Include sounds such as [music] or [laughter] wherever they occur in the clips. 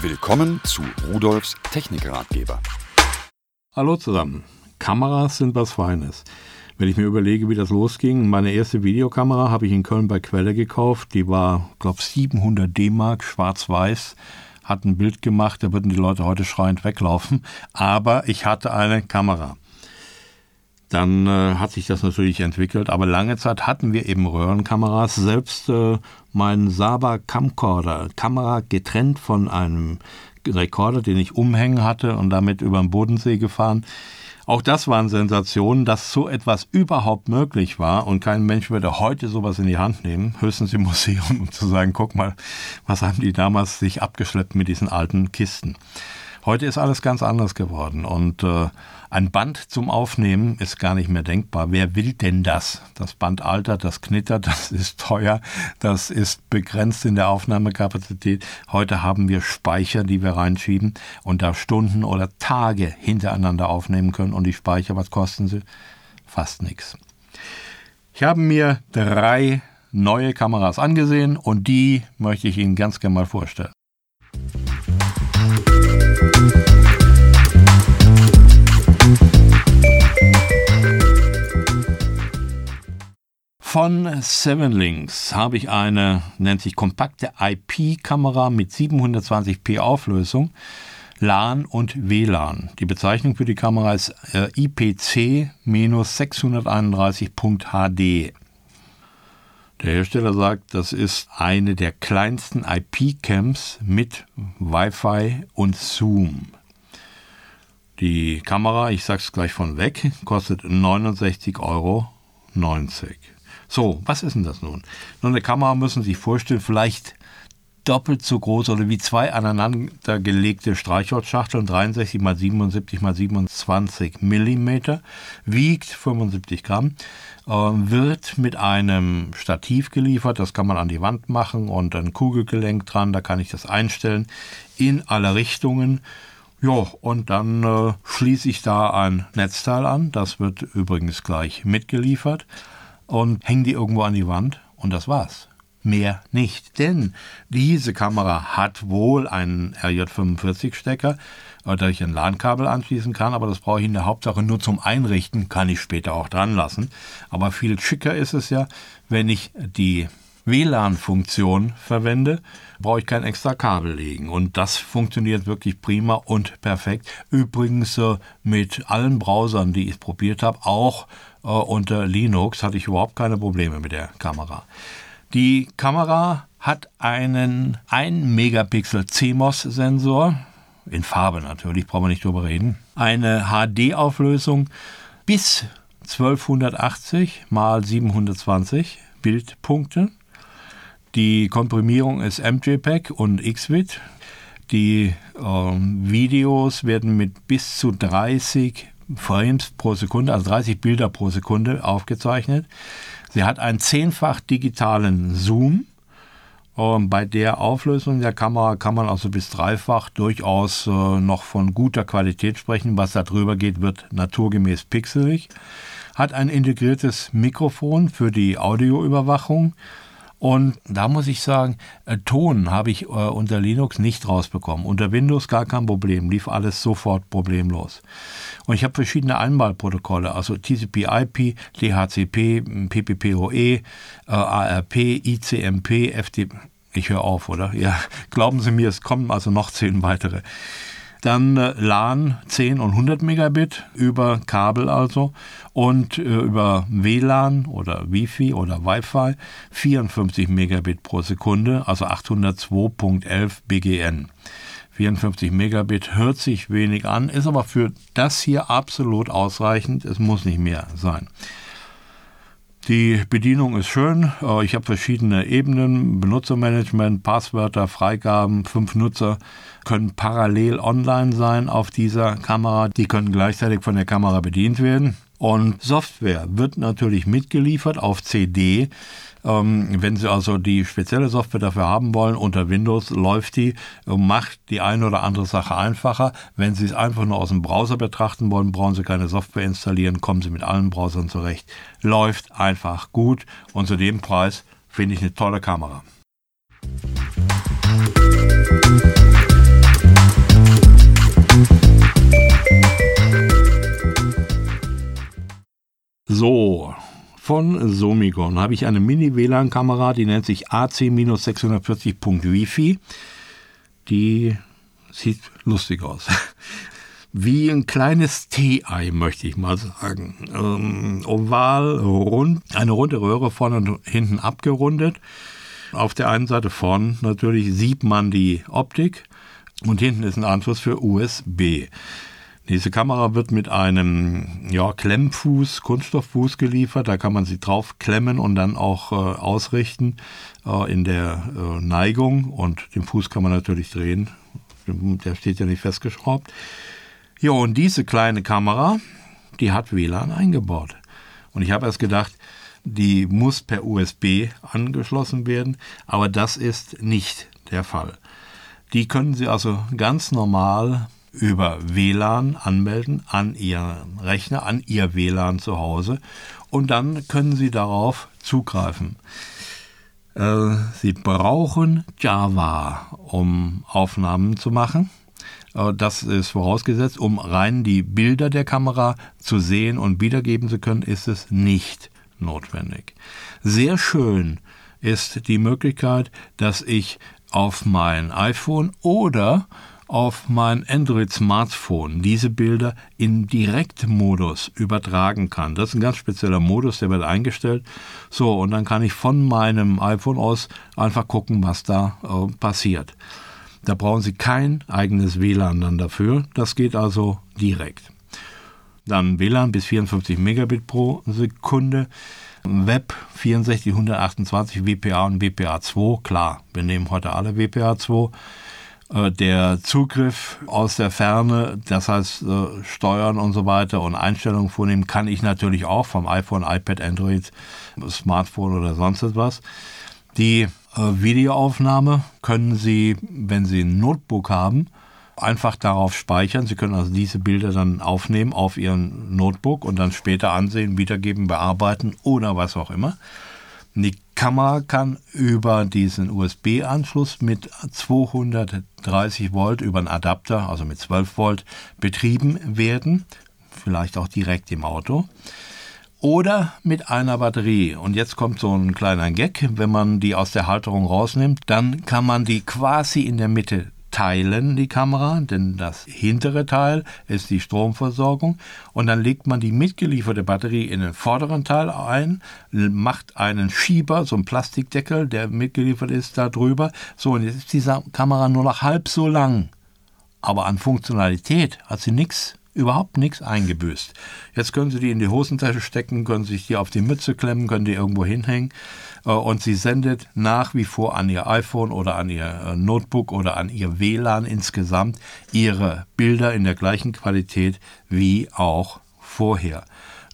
Willkommen zu Rudolfs Technikratgeber. Hallo zusammen. Kameras sind was Feines. Wenn ich mir überlege, wie das losging, meine erste Videokamera habe ich in Köln bei Quelle gekauft. Die war, glaube 700 D-Mark, schwarz-weiß. Hat ein Bild gemacht, da würden die Leute heute schreiend weglaufen. Aber ich hatte eine Kamera. Dann äh, hat sich das natürlich entwickelt, aber lange Zeit hatten wir eben Röhrenkameras. Selbst äh, mein Saba Camcorder, Kamera getrennt von einem Rekorder, den ich umhängen hatte und damit über den Bodensee gefahren. Auch das waren Sensationen, dass so etwas überhaupt möglich war und kein Mensch würde heute sowas in die Hand nehmen, höchstens im [laughs] Museum, um zu sagen, guck mal, was haben die damals sich abgeschleppt mit diesen alten Kisten. Heute ist alles ganz anders geworden und äh, ein Band zum Aufnehmen ist gar nicht mehr denkbar. Wer will denn das? Das Band altert, das knittert, [laughs] das ist teuer, das ist begrenzt in der Aufnahmekapazität. Heute haben wir Speicher, die wir reinschieben und da Stunden oder Tage hintereinander aufnehmen können. Und die Speicher, was kosten sie? Fast nichts. Ich habe mir drei neue Kameras angesehen und die möchte ich Ihnen ganz gerne mal vorstellen. Von Seven Links habe ich eine, nennt sich kompakte IP-Kamera mit 720p Auflösung, LAN und WLAN. Die Bezeichnung für die Kamera ist äh, IPC-631.HD. Der Hersteller sagt, das ist eine der kleinsten IP-Cams mit Wi-Fi und Zoom. Die Kamera, ich sag's gleich von weg, kostet 69,90 Euro. So, was ist denn das nun? Nun, eine Kamera müssen Sie sich vorstellen, vielleicht doppelt so groß oder wie zwei aneinandergelegte Streichholzschachteln, 63 mal 77 mal 27 Millimeter, wiegt 75 Gramm, äh, wird mit einem Stativ geliefert, das kann man an die Wand machen und ein Kugelgelenk dran, da kann ich das einstellen in alle Richtungen. Ja, und dann äh, schließe ich da ein Netzteil an, das wird übrigens gleich mitgeliefert und hänge die irgendwo an die Wand und das war's. Mehr nicht, denn diese Kamera hat wohl einen RJ45-Stecker, äh, da ich ein LAN-Kabel anschließen kann, aber das brauche ich in der Hauptsache nur zum Einrichten, kann ich später auch dran lassen. Aber viel schicker ist es ja, wenn ich die WLAN-Funktion verwende, brauche ich kein extra Kabel legen. Und das funktioniert wirklich prima und perfekt. Übrigens äh, mit allen Browsern, die ich probiert habe, auch äh, unter Linux hatte ich überhaupt keine Probleme mit der Kamera. Die Kamera hat einen 1 Megapixel CMOS-Sensor, in Farbe natürlich, brauchen wir nicht drüber reden. Eine HD-Auflösung bis 1280 mal 720 Bildpunkte. Die Komprimierung ist MJPEG und XVID. Die äh, Videos werden mit bis zu 30 Frames pro Sekunde, also 30 Bilder pro Sekunde aufgezeichnet. Sie hat einen zehnfach digitalen Zoom. Und bei der Auflösung der Kamera kann man also bis dreifach durchaus äh, noch von guter Qualität sprechen. Was da drüber geht, wird naturgemäß pixelig. Hat ein integriertes Mikrofon für die Audioüberwachung. Und da muss ich sagen, äh, Ton habe ich äh, unter Linux nicht rausbekommen. Unter Windows gar kein Problem, lief alles sofort problemlos. Und ich habe verschiedene Einmalprotokolle, also TCP/IP, DHCP, PPPoE, äh, ARP, ICMP, FTP. Ich höre auf, oder? Ja, [laughs] glauben Sie mir, es kommen also noch zehn weitere. Dann äh, LAN 10 und 100 Megabit über Kabel also und äh, über WLAN oder Wi-Fi oder Wi-Fi 54 Megabit pro Sekunde, also 802.11 BGN. 54 Megabit hört sich wenig an, ist aber für das hier absolut ausreichend. Es muss nicht mehr sein. Die Bedienung ist schön. Äh, ich habe verschiedene Ebenen, Benutzermanagement, Passwörter, Freigaben. Fünf Nutzer können parallel online sein auf dieser Kamera. Die können gleichzeitig von der Kamera bedient werden. Und Software wird natürlich mitgeliefert auf CD. Ähm, wenn Sie also die spezielle Software dafür haben wollen, unter Windows läuft die, ähm, macht die eine oder andere Sache einfacher. Wenn Sie es einfach nur aus dem Browser betrachten wollen, brauchen Sie keine Software installieren, kommen Sie mit allen Browsern zurecht. Läuft einfach gut und zu dem Preis finde ich eine tolle Kamera. So, von Somicon habe ich eine Mini-WLAN-Kamera, die nennt sich AC-640.wifi. Die sieht lustig aus. [laughs] Wie ein kleines Tee-Ei, möchte ich mal sagen. Ähm, oval, rund, eine runde Röhre vorne und hinten abgerundet. Auf der einen Seite vorn natürlich sieht man die Optik und hinten ist ein Anschluss für USB. Diese Kamera wird mit einem ja, Klemmfuß, Kunststofffuß geliefert. Da kann man sie drauf klemmen und dann auch äh, ausrichten äh, in der äh, Neigung. Und den Fuß kann man natürlich drehen. Der steht ja nicht festgeschraubt. Ja, und diese kleine Kamera, die hat WLAN eingebaut. Und ich habe erst gedacht, die muss per USB angeschlossen werden, aber das ist nicht der Fall. Die können Sie also ganz normal über WLAN anmelden an Ihren Rechner, an Ihr WLAN zu Hause und dann können Sie darauf zugreifen. Äh, Sie brauchen Java, um Aufnahmen zu machen. Äh, das ist vorausgesetzt, um rein die Bilder der Kamera zu sehen und wiedergeben zu können, ist es nicht notwendig. Sehr schön ist die Möglichkeit, dass ich auf mein iPhone oder auf mein Android-Smartphone diese Bilder in Direktmodus übertragen kann. Das ist ein ganz spezieller Modus, der wird eingestellt. So, und dann kann ich von meinem iPhone aus einfach gucken, was da äh, passiert. Da brauchen Sie kein eigenes WLAN dann dafür. Das geht also direkt. Dann WLAN bis 54 Megabit pro Sekunde. Web 64, 128 WPA und WPA2. Klar, wir nehmen heute alle WPA2. Äh, der Zugriff aus der Ferne, das heißt äh, Steuern und so weiter und Einstellungen vornehmen, kann ich natürlich auch vom iPhone, iPad, Android, Smartphone oder sonst etwas. Die äh, Videoaufnahme können Sie, wenn Sie ein Notebook haben, einfach darauf speichern. Sie können also diese Bilder dann aufnehmen auf Ihren Notebook und dann später ansehen, wiedergeben, bearbeiten oder was auch immer. Die Kamera kann über diesen USB-Anschluss mit 230 Volt über einen Adapter, also mit 12 Volt, betrieben werden. Vielleicht auch direkt im Auto. Oder mit einer Batterie. Und jetzt kommt so ein kleiner Gag. Wenn man die aus der Halterung rausnimmt, dann kann man die quasi in der Mitte teilen die Kamera, denn das hintere Teil ist die Stromversorgung und dann legt man die mitgelieferte Batterie in den vorderen Teil ein, macht einen Schieber, so einen Plastikdeckel, der mitgeliefert ist, da drüber. So, und jetzt ist diese Kamera nur noch halb so lang. Aber an Funktionalität hat sie nichts überhaupt nichts eingebüßt. Jetzt können Sie die in die Hosentasche stecken, können sich die auf die Mütze klemmen, können die irgendwo hinhängen äh, und sie sendet nach wie vor an ihr iPhone oder an ihr äh, Notebook oder an ihr WLAN insgesamt ihre Bilder in der gleichen Qualität wie auch vorher.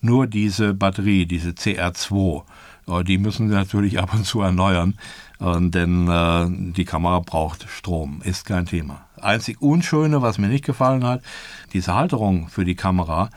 Nur diese Batterie, diese CR2, äh, die müssen Sie natürlich [laughs] ab und zu erneuern, denn die Kamera braucht Strom, ist kein Thema. Einzig Unschöne, was mir nicht gefallen hat, diese Halterung für die Kamera,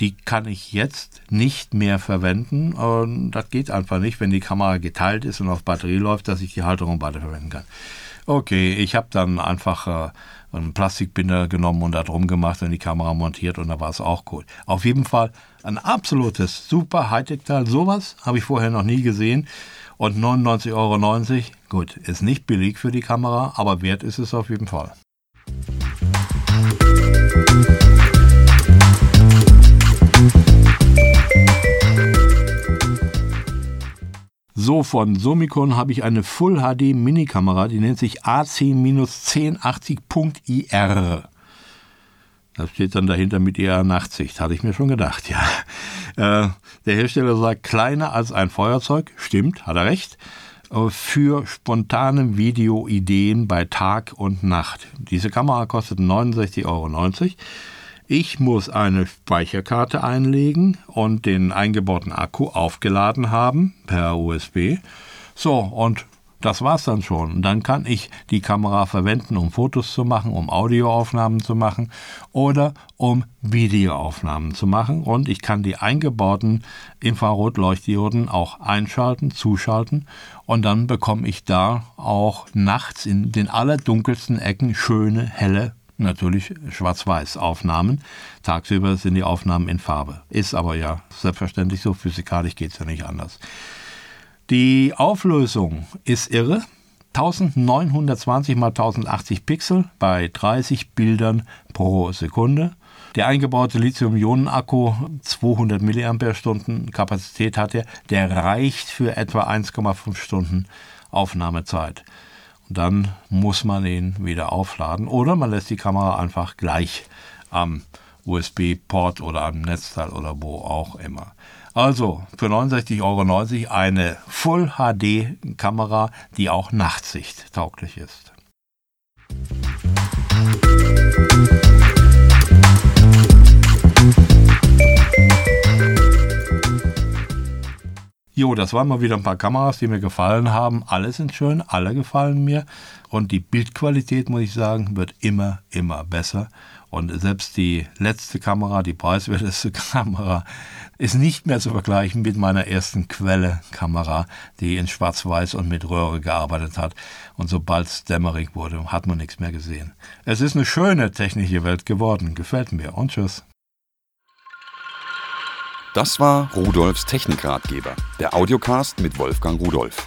die kann ich jetzt nicht mehr verwenden. Und das geht einfach nicht, wenn die Kamera geteilt ist und auf Batterie läuft, dass ich die Halterung weiter verwenden kann. Okay, ich habe dann einfach äh, einen Plastikbinder genommen und da drum gemacht und die Kamera montiert und da war es auch gut. Auf jeden Fall ein absolutes super Hightech-Teil. Sowas habe ich vorher noch nie gesehen. Und 99,90 Euro, gut, ist nicht billig für die Kamera, aber wert ist es auf jeden Fall. So, von Somicon habe ich eine Full HD Mini-Kamera, die nennt sich AC-1080.IR. Das steht dann dahinter mit ihrer Nachtsicht, hatte ich mir schon gedacht, ja. Äh, der Hersteller sagt, kleiner als ein Feuerzeug, stimmt, hat er recht, äh, für spontane Videoideen bei Tag und Nacht. Diese Kamera kostet 69,90 Euro. Ich muss eine Speicherkarte einlegen und den eingebauten Akku aufgeladen haben per USB. So, und das war's dann schon. Dann kann ich die Kamera verwenden, um Fotos zu machen, um Audioaufnahmen zu machen oder um Videoaufnahmen zu machen. Und ich kann die eingebauten Infrarotleuchtdioden auch einschalten, zuschalten. Und dann bekomme ich da auch nachts in den allerdunkelsten Ecken schöne, helle natürlich schwarz-weiß Aufnahmen. Tagsüber sind die Aufnahmen in Farbe. Ist aber ja selbstverständlich so, physikalisch geht es ja nicht anders. Die Auflösung ist irre. 1920 x 1080 Pixel bei 30 Bildern pro Sekunde. Der eingebaute Lithium-Ionen-Akku, 200 mAh Kapazität hat er, der reicht für etwa 1,5 Stunden Aufnahmezeit. Und dann muss man ihn wieder aufladen oder man lässt die Kamera einfach gleich am USB-Port oder am Netzteil oder wo auch immer. Also für 69,90 Euro eine Full HD Kamera, die auch Nachtsicht tauglich ist. Jo, das waren mal wieder ein paar Kameras, die mir gefallen haben. Alle sind schön, alle gefallen mir. Und die Bildqualität, muss ich sagen, wird immer, immer besser. Und selbst die letzte Kamera, die preiswerteste [laughs] Kamera, ist nicht mehr zu vergleichen mit meiner ersten Quelle-Kamera, die in Schwarz-Weiß und mit Röhre gearbeitet hat. Und sobald es dämmerig wurde, hat man nichts mehr gesehen. Es ist eine schöne technische Welt geworden. Gefällt mir. Und tschüss. Das war Rudolfs Technikratgeber, der Audiocast mit Wolfgang Rudolf.